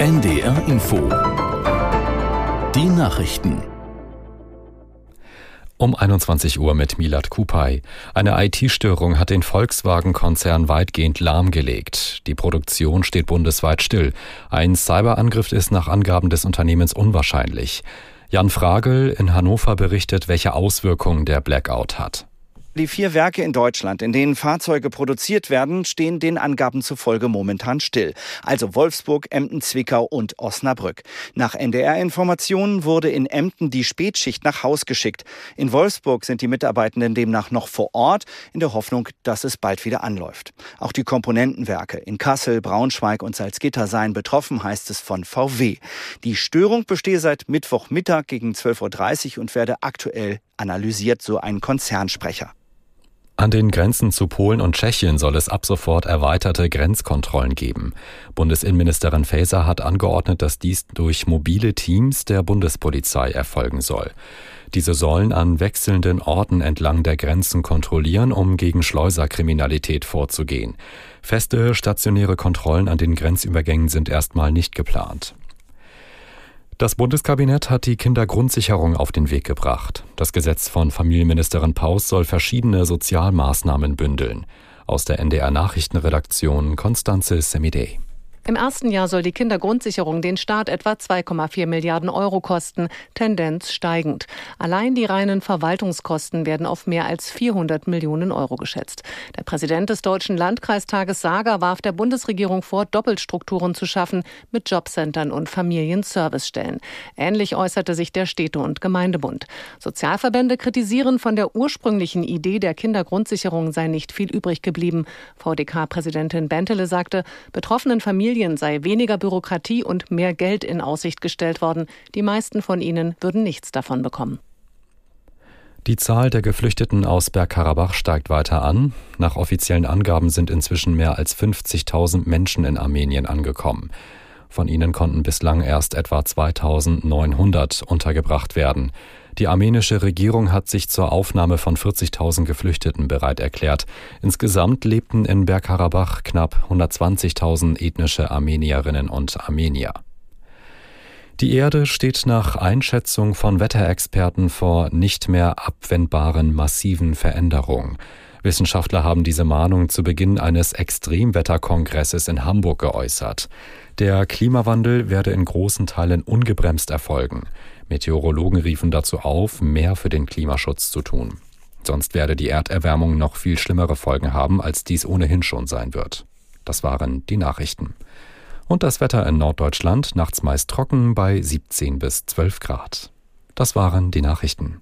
NDR Info. Die Nachrichten. Um 21 Uhr mit Milad Kupay. Eine IT-Störung hat den Volkswagen-Konzern weitgehend lahmgelegt. Die Produktion steht bundesweit still. Ein Cyberangriff ist nach Angaben des Unternehmens unwahrscheinlich. Jan Fragel in Hannover berichtet, welche Auswirkungen der Blackout hat. Die vier Werke in Deutschland, in denen Fahrzeuge produziert werden, stehen den Angaben zufolge momentan still. Also Wolfsburg, Emden, Zwickau und Osnabrück. Nach NDR-Informationen wurde in Emden die Spätschicht nach Haus geschickt. In Wolfsburg sind die Mitarbeitenden demnach noch vor Ort, in der Hoffnung, dass es bald wieder anläuft. Auch die Komponentenwerke in Kassel, Braunschweig und Salzgitter seien betroffen, heißt es von VW. Die Störung bestehe seit Mittwochmittag gegen 12.30 Uhr und werde aktuell analysiert, so ein Konzernsprecher. An den Grenzen zu Polen und Tschechien soll es ab sofort erweiterte Grenzkontrollen geben. Bundesinnenministerin Faeser hat angeordnet, dass dies durch mobile Teams der Bundespolizei erfolgen soll. Diese sollen an wechselnden Orten entlang der Grenzen kontrollieren, um gegen Schleuserkriminalität vorzugehen. Feste stationäre Kontrollen an den Grenzübergängen sind erstmal nicht geplant. Das Bundeskabinett hat die Kindergrundsicherung auf den Weg gebracht. Das Gesetz von Familienministerin Paus soll verschiedene Sozialmaßnahmen bündeln. Aus der NDR Nachrichtenredaktion Konstanze Semidey. Im ersten Jahr soll die Kindergrundsicherung den Staat etwa 2,4 Milliarden Euro kosten, Tendenz steigend. Allein die reinen Verwaltungskosten werden auf mehr als 400 Millionen Euro geschätzt. Der Präsident des Deutschen Landkreistages Sager warf der Bundesregierung vor, Doppelstrukturen zu schaffen mit Jobcentern und Familienservicestellen. Ähnlich äußerte sich der Städte- und Gemeindebund. Sozialverbände kritisieren, von der ursprünglichen Idee der Kindergrundsicherung sei nicht viel übrig geblieben. VDK-Präsidentin Bentele sagte, betroffenen Familien Familien sei weniger Bürokratie und mehr Geld in Aussicht gestellt worden. Die meisten von ihnen würden nichts davon bekommen. Die Zahl der Geflüchteten aus Bergkarabach steigt weiter an. Nach offiziellen Angaben sind inzwischen mehr als 50.000 Menschen in Armenien angekommen. Von ihnen konnten bislang erst etwa 2900 untergebracht werden. Die armenische Regierung hat sich zur Aufnahme von 40.000 Geflüchteten bereit erklärt. Insgesamt lebten in Bergkarabach knapp 120.000 ethnische Armenierinnen und Armenier. Die Erde steht nach Einschätzung von Wetterexperten vor nicht mehr abwendbaren massiven Veränderungen. Wissenschaftler haben diese Mahnung zu Beginn eines Extremwetterkongresses in Hamburg geäußert. Der Klimawandel werde in großen Teilen ungebremst erfolgen. Meteorologen riefen dazu auf, mehr für den Klimaschutz zu tun. Sonst werde die Erderwärmung noch viel schlimmere Folgen haben, als dies ohnehin schon sein wird. Das waren die Nachrichten. Und das Wetter in Norddeutschland nachts meist trocken bei 17 bis 12 Grad. Das waren die Nachrichten.